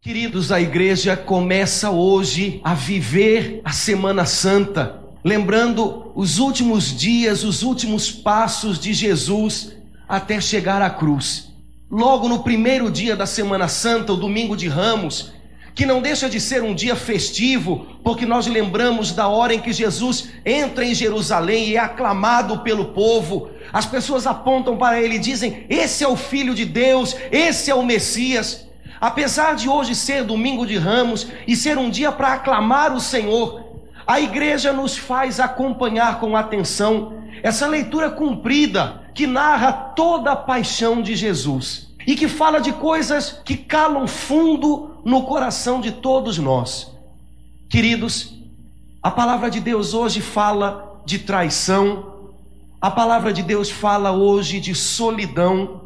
Queridos, a igreja começa hoje a viver a Semana Santa, lembrando os últimos dias, os últimos passos de Jesus até chegar à cruz. Logo no primeiro dia da Semana Santa, o domingo de Ramos, que não deixa de ser um dia festivo, porque nós lembramos da hora em que Jesus entra em Jerusalém e é aclamado pelo povo. As pessoas apontam para ele e dizem: Esse é o Filho de Deus, esse é o Messias. Apesar de hoje ser domingo de ramos e ser um dia para aclamar o Senhor, a igreja nos faz acompanhar com atenção essa leitura cumprida que narra toda a paixão de Jesus e que fala de coisas que calam fundo no coração de todos nós. Queridos, a palavra de Deus hoje fala de traição, a palavra de Deus fala hoje de solidão,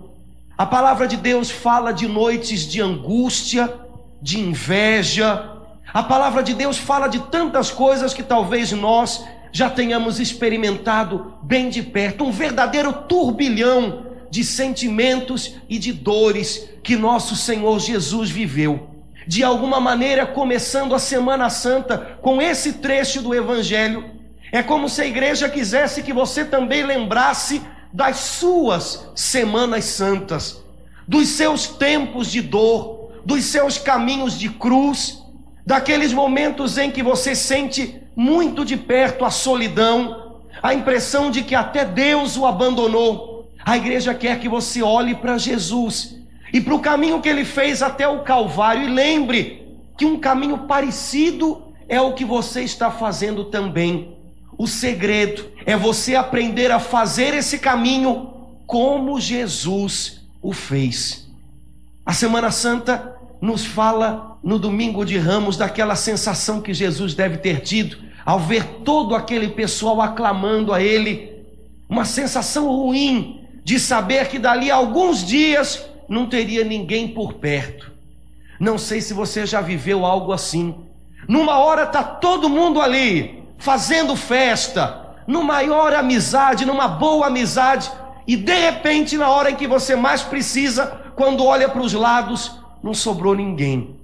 a palavra de Deus fala de noites de angústia, de inveja. A palavra de Deus fala de tantas coisas que talvez nós já tenhamos experimentado bem de perto um verdadeiro turbilhão de sentimentos e de dores que nosso Senhor Jesus viveu. De alguma maneira, começando a Semana Santa com esse trecho do Evangelho, é como se a igreja quisesse que você também lembrasse das suas semanas santas, dos seus tempos de dor, dos seus caminhos de cruz, daqueles momentos em que você sente muito de perto a solidão, a impressão de que até Deus o abandonou. A igreja quer que você olhe para Jesus e para o caminho que ele fez até o Calvário e lembre que um caminho parecido é o que você está fazendo também. O segredo é você aprender a fazer esse caminho como Jesus o fez. A Semana Santa nos fala no domingo de Ramos daquela sensação que Jesus deve ter tido ao ver todo aquele pessoal aclamando a ele, uma sensação ruim de saber que dali a alguns dias não teria ninguém por perto. Não sei se você já viveu algo assim. Numa hora tá todo mundo ali, fazendo festa, numa maior amizade, numa boa amizade, e de repente, na hora em que você mais precisa, quando olha para os lados, não sobrou ninguém.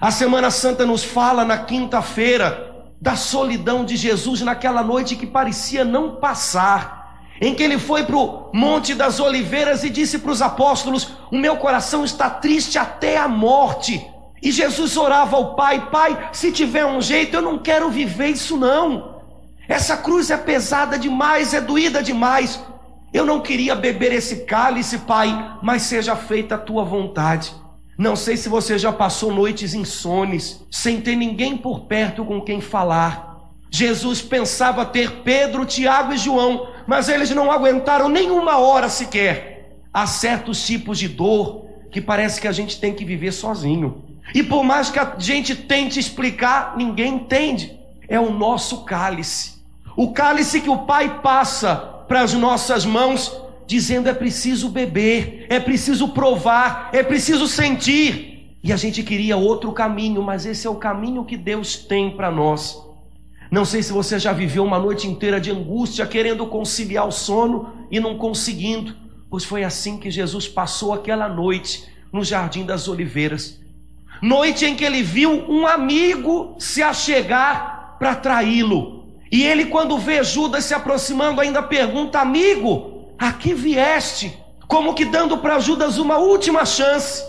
A Semana Santa nos fala na quinta-feira da solidão de Jesus naquela noite que parecia não passar, em que ele foi para o Monte das Oliveiras e disse para os apóstolos: O meu coração está triste até a morte. E Jesus orava ao Pai: Pai, se tiver um jeito, eu não quero viver isso não. Essa cruz é pesada demais, é doída demais. Eu não queria beber esse cálice, Pai, mas seja feita a tua vontade. Não sei se você já passou noites insones, sem ter ninguém por perto com quem falar. Jesus pensava ter Pedro, Tiago e João, mas eles não aguentaram nenhuma hora sequer. Há certos tipos de dor que parece que a gente tem que viver sozinho. E por mais que a gente tente explicar, ninguém entende. É o nosso cálice. O cálice que o Pai passa para as nossas mãos, dizendo é preciso beber, é preciso provar, é preciso sentir. E a gente queria outro caminho, mas esse é o caminho que Deus tem para nós. Não sei se você já viveu uma noite inteira de angústia, querendo conciliar o sono e não conseguindo, pois foi assim que Jesus passou aquela noite no Jardim das Oliveiras noite em que ele viu um amigo se achegar para traí-lo. E ele, quando vê Judas se aproximando, ainda pergunta: Amigo, a que vieste? Como que dando para Judas uma última chance.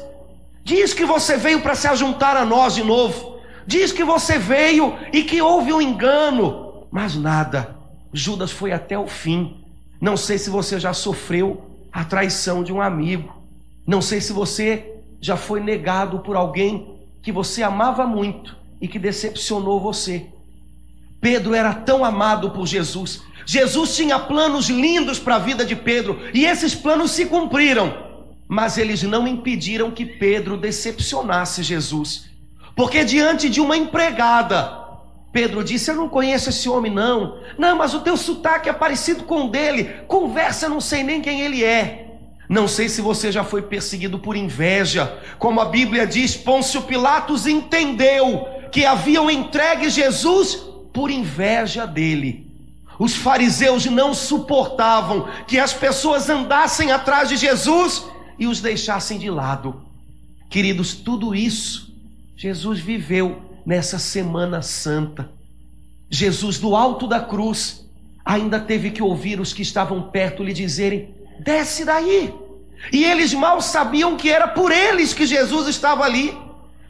Diz que você veio para se ajuntar a nós de novo. Diz que você veio e que houve um engano. Mas nada. Judas foi até o fim. Não sei se você já sofreu a traição de um amigo. Não sei se você já foi negado por alguém que você amava muito e que decepcionou você. Pedro era tão amado por Jesus. Jesus tinha planos lindos para a vida de Pedro e esses planos se cumpriram, mas eles não impediram que Pedro decepcionasse Jesus. Porque diante de uma empregada, Pedro disse: Eu não conheço esse homem, não. Não, mas o teu sotaque é parecido com o dele. Conversa, não sei nem quem ele é. Não sei se você já foi perseguido por inveja, como a Bíblia diz, Pôncio Pilatos entendeu que haviam entregue Jesus por inveja dele. Os fariseus não suportavam que as pessoas andassem atrás de Jesus e os deixassem de lado. Queridos, tudo isso Jesus viveu nessa Semana Santa. Jesus, do alto da cruz, ainda teve que ouvir os que estavam perto lhe dizerem: desce daí. E eles mal sabiam que era por eles que Jesus estava ali.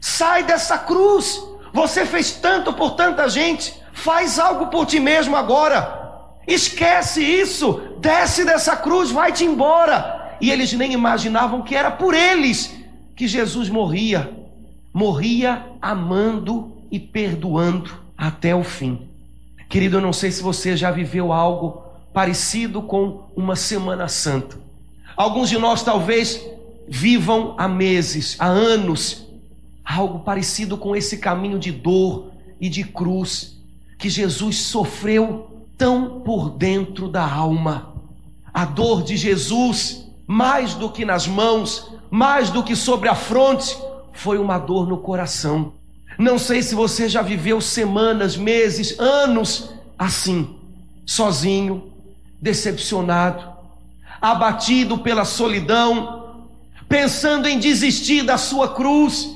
Sai dessa cruz. Você fez tanto por tanta gente. Faz algo por ti mesmo agora. Esquece isso. Desce dessa cruz, vai-te embora. E eles nem imaginavam que era por eles que Jesus morria. Morria amando e perdoando até o fim. Querido, eu não sei se você já viveu algo parecido com uma Semana Santa. Alguns de nós talvez vivam há meses, há anos, algo parecido com esse caminho de dor e de cruz que Jesus sofreu tão por dentro da alma. A dor de Jesus, mais do que nas mãos, mais do que sobre a fronte, foi uma dor no coração. Não sei se você já viveu semanas, meses, anos assim, sozinho, decepcionado, abatido pela solidão, pensando em desistir da sua cruz.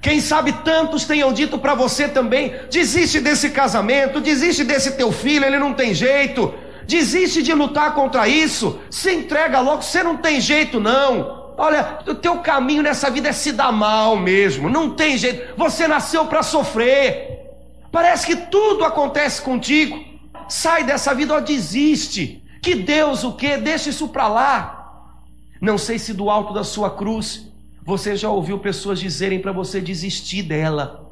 Quem sabe tantos tenham dito para você também: desiste desse casamento, desiste desse teu filho, ele não tem jeito, desiste de lutar contra isso, se entrega logo, você não tem jeito não. Olha, o teu caminho nessa vida é se dar mal mesmo, não tem jeito. Você nasceu para sofrer. Parece que tudo acontece contigo. Sai dessa vida, ó, desiste. Que Deus o que? Deixa isso para lá. Não sei se do alto da sua cruz você já ouviu pessoas dizerem para você desistir dela.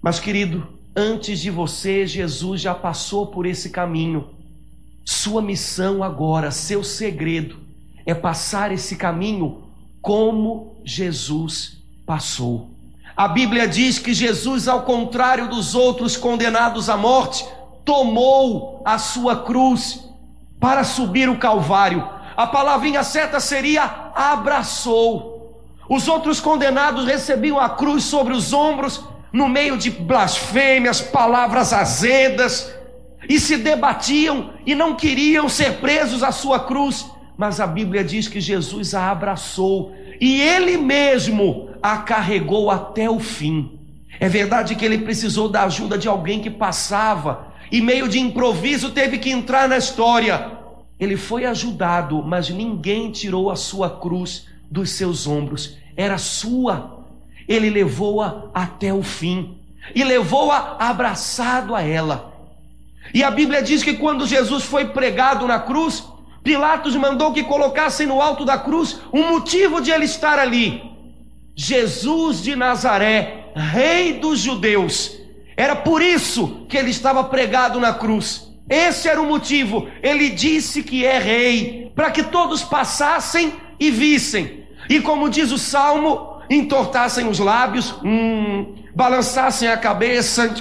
Mas querido, antes de você, Jesus já passou por esse caminho. Sua missão agora, seu segredo é passar esse caminho como Jesus passou. A Bíblia diz que Jesus, ao contrário dos outros condenados à morte, tomou a sua cruz para subir o Calvário. A palavrinha certa seria abraçou. Os outros condenados recebiam a cruz sobre os ombros, no meio de blasfêmias, palavras azedas, e se debatiam e não queriam ser presos à sua cruz mas a Bíblia diz que Jesus a abraçou e ele mesmo a carregou até o fim. É verdade que ele precisou da ajuda de alguém que passava e, meio de improviso, teve que entrar na história. Ele foi ajudado, mas ninguém tirou a sua cruz dos seus ombros, era sua. Ele levou-a até o fim e levou-a abraçado a ela. E a Bíblia diz que quando Jesus foi pregado na cruz, Pilatos mandou que colocassem no alto da cruz um motivo de ele estar ali. Jesus de Nazaré, rei dos judeus. Era por isso que ele estava pregado na cruz. Esse era o motivo. Ele disse que é rei, para que todos passassem e vissem. E como diz o salmo, entortassem os lábios, hum, balançassem a cabeça.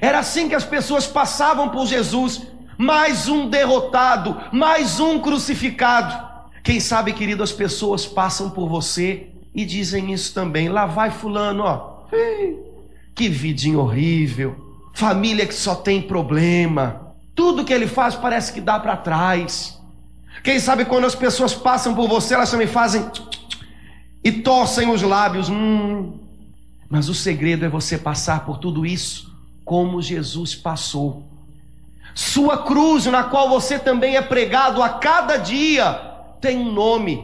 Era assim que as pessoas passavam por Jesus mais um derrotado, mais um crucificado. Quem sabe, querido, as pessoas passam por você e dizem isso também. Lá vai fulano, ó. Que vidinho horrível. Família que só tem problema. Tudo que ele faz parece que dá para trás. Quem sabe quando as pessoas passam por você, elas também fazem e torcem os lábios. Hum. Mas o segredo é você passar por tudo isso como Jesus passou. Sua cruz, na qual você também é pregado a cada dia, tem um nome.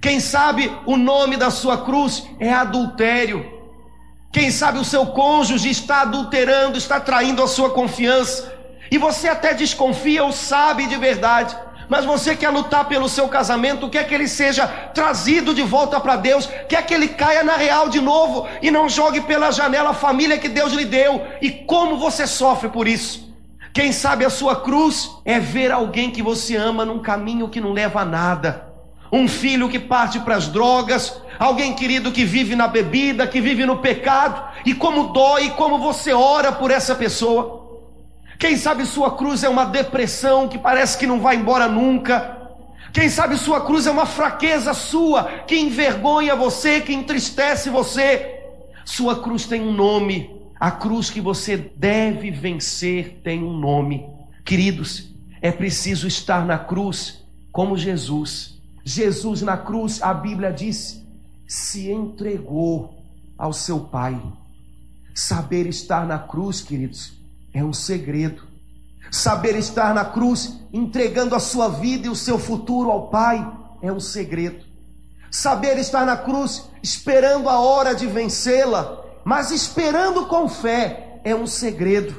Quem sabe o nome da sua cruz é adultério. Quem sabe o seu cônjuge está adulterando, está traindo a sua confiança. E você até desconfia ou sabe de verdade. Mas você quer lutar pelo seu casamento, quer que ele seja trazido de volta para Deus, quer que ele caia na real de novo e não jogue pela janela a família que Deus lhe deu. E como você sofre por isso? Quem sabe a sua cruz é ver alguém que você ama num caminho que não leva a nada. Um filho que parte para as drogas, alguém querido que vive na bebida, que vive no pecado, e como dói, como você ora por essa pessoa. Quem sabe sua cruz é uma depressão que parece que não vai embora nunca. Quem sabe sua cruz é uma fraqueza sua que envergonha você, que entristece você. Sua cruz tem um nome. A cruz que você deve vencer tem um nome. Queridos, é preciso estar na cruz como Jesus. Jesus na cruz, a Bíblia diz, se entregou ao seu Pai. Saber estar na cruz, queridos, é um segredo. Saber estar na cruz, entregando a sua vida e o seu futuro ao Pai, é um segredo. Saber estar na cruz, esperando a hora de vencê-la, mas esperando com fé, é um segredo.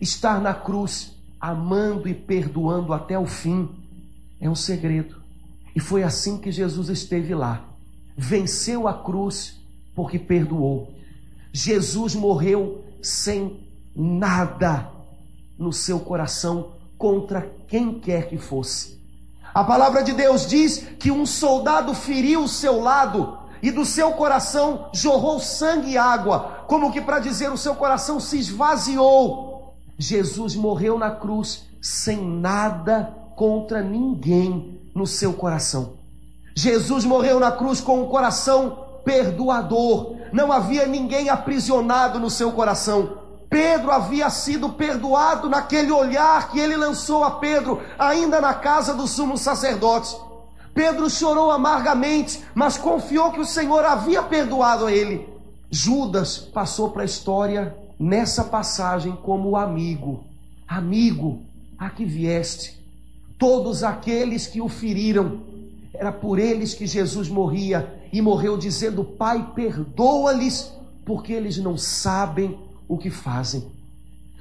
Estar na cruz, amando e perdoando até o fim, é um segredo. E foi assim que Jesus esteve lá. Venceu a cruz porque perdoou. Jesus morreu sem nada no seu coração contra quem quer que fosse. A palavra de Deus diz que um soldado feriu o seu lado e do seu coração jorrou sangue e água, como que para dizer o seu coração se esvaziou. Jesus morreu na cruz sem nada contra ninguém no seu coração. Jesus morreu na cruz com um coração perdoador. Não havia ninguém aprisionado no seu coração. Pedro havia sido perdoado naquele olhar que ele lançou a Pedro, ainda na casa do sumo sacerdote. Pedro chorou amargamente, mas confiou que o Senhor havia perdoado a ele. Judas passou para a história nessa passagem como amigo. Amigo, a que vieste. Todos aqueles que o feriram, era por eles que Jesus morria e morreu dizendo: Pai, perdoa-lhes, porque eles não sabem o que fazem.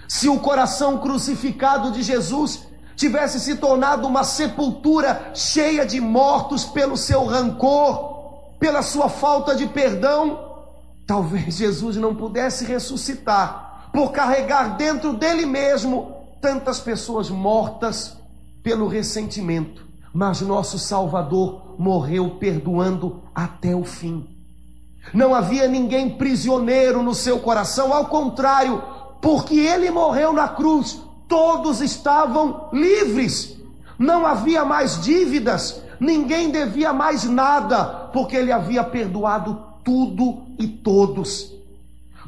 Se o coração crucificado de Jesus tivesse se tornado uma sepultura cheia de mortos pelo seu rancor, pela sua falta de perdão, talvez Jesus não pudesse ressuscitar por carregar dentro dele mesmo tantas pessoas mortas pelo ressentimento. Mas nosso Salvador morreu perdoando até o fim. Não havia ninguém prisioneiro no seu coração, ao contrário, porque ele morreu na cruz, todos estavam livres. Não havia mais dívidas, ninguém devia mais nada, porque ele havia perdoado tudo e todos.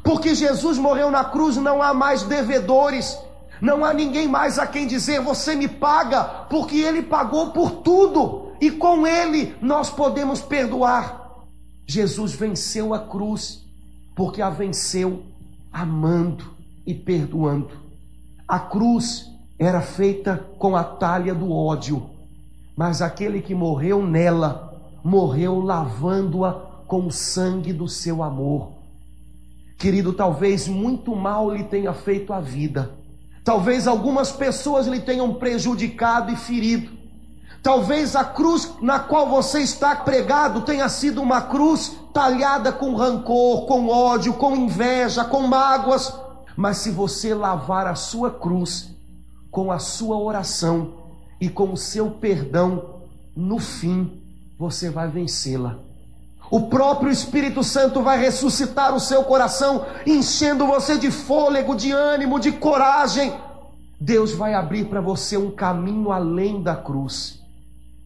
Porque Jesus morreu na cruz, não há mais devedores, não há ninguém mais a quem dizer você me paga, porque ele pagou por tudo e com ele nós podemos perdoar. Jesus venceu a cruz, porque a venceu amando e perdoando. A cruz era feita com a talha do ódio, mas aquele que morreu nela, morreu lavando-a com o sangue do seu amor. Querido, talvez muito mal lhe tenha feito a vida, talvez algumas pessoas lhe tenham prejudicado e ferido, Talvez a cruz na qual você está pregado tenha sido uma cruz talhada com rancor, com ódio, com inveja, com mágoas. Mas se você lavar a sua cruz com a sua oração e com o seu perdão, no fim você vai vencê-la. O próprio Espírito Santo vai ressuscitar o seu coração, enchendo você de fôlego, de ânimo, de coragem. Deus vai abrir para você um caminho além da cruz.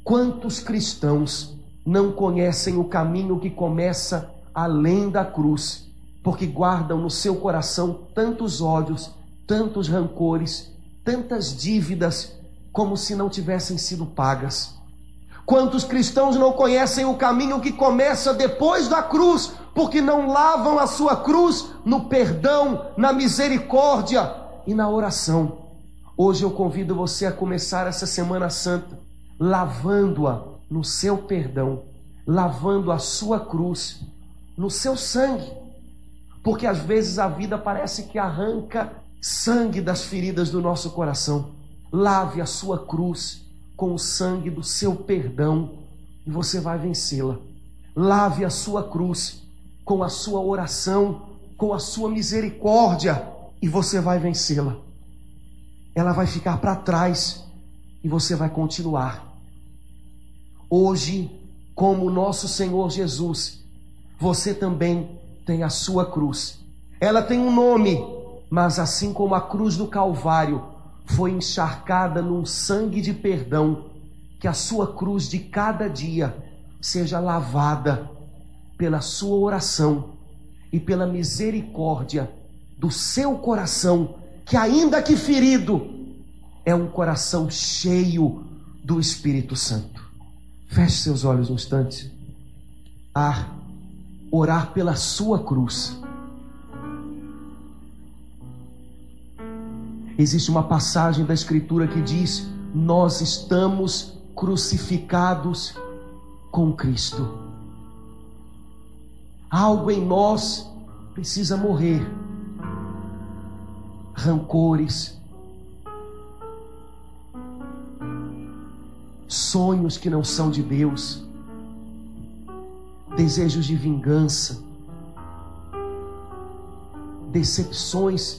Quantos cristãos não conhecem o caminho que começa além da cruz, porque guardam no seu coração tantos ódios, tantos rancores, tantas dívidas, como se não tivessem sido pagas? Quantos cristãos não conhecem o caminho que começa depois da cruz, porque não lavam a sua cruz no perdão, na misericórdia e na oração? Hoje eu convido você a começar essa Semana Santa lavando-a no seu perdão, lavando a sua cruz no seu sangue. Porque às vezes a vida parece que arranca sangue das feridas do nosso coração. Lave a sua cruz com o sangue do seu perdão e você vai vencê-la. Lave a sua cruz com a sua oração, com a sua misericórdia e você vai vencê-la. Ela vai ficar para trás e você vai continuar. Hoje, como nosso Senhor Jesus, você também tem a sua cruz. Ela tem um nome, mas assim como a cruz do Calvário foi encharcada num sangue de perdão, que a sua cruz de cada dia seja lavada pela sua oração e pela misericórdia do seu coração, que ainda que ferido, é um coração cheio do Espírito Santo. Feche seus olhos um instante. A orar pela sua cruz. Existe uma passagem da Escritura que diz: Nós estamos crucificados com Cristo. Algo em nós precisa morrer. Rancores, sonhos que não são de Deus, desejos de vingança, decepções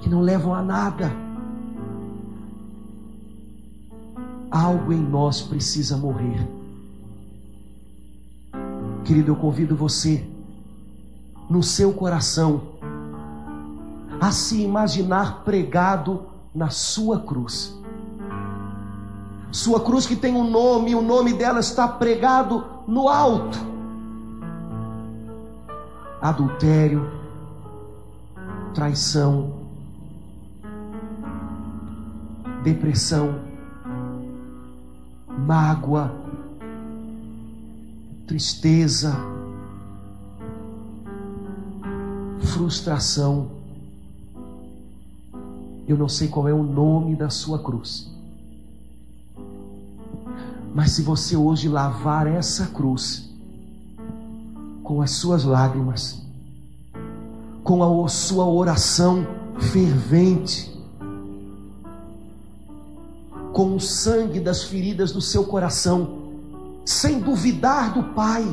que não levam a nada. Algo em nós precisa morrer. Querido, eu convido você, no seu coração, a se imaginar pregado na sua cruz. Sua cruz que tem um nome, o nome dela está pregado no alto. Adultério, traição, depressão, mágoa, tristeza, frustração. Eu não sei qual é o nome da sua cruz. Mas se você hoje lavar essa cruz com as suas lágrimas, com a sua oração fervente, com o sangue das feridas do seu coração, sem duvidar do Pai,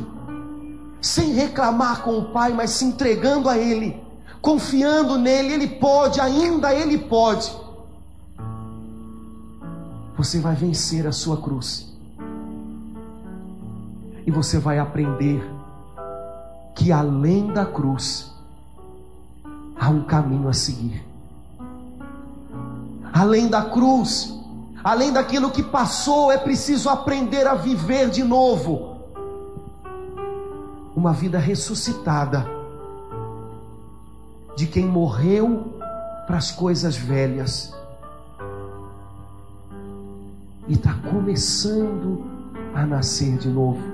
sem reclamar com o Pai, mas se entregando a Ele, confiando nele, Ele pode, ainda Ele pode. Você vai vencer a sua cruz. E você vai aprender que além da cruz há um caminho a seguir. Além da cruz Além daquilo que passou, é preciso aprender a viver de novo. Uma vida ressuscitada de quem morreu para as coisas velhas e está começando a nascer de novo.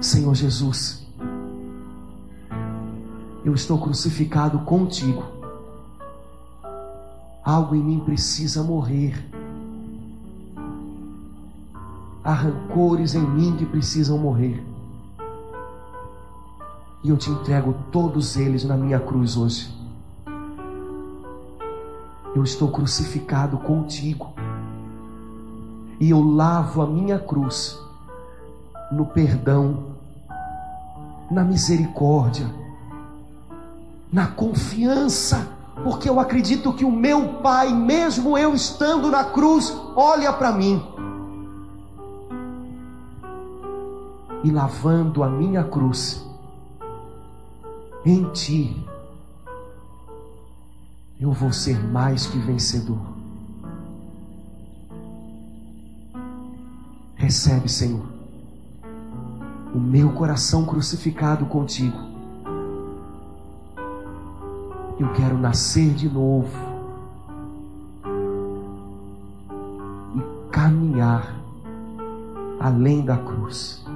Senhor Jesus, eu estou crucificado contigo Algo em mim precisa morrer. Há rancores em mim que precisam morrer. E eu te entrego todos eles na minha cruz hoje. Eu estou crucificado contigo. E eu lavo a minha cruz no perdão, na misericórdia, na confiança porque eu acredito que o meu Pai, mesmo eu estando na cruz, olha para mim. E lavando a minha cruz em Ti, eu vou ser mais que vencedor. Recebe, Senhor, o meu coração crucificado contigo eu quero nascer de novo e caminhar além da cruz.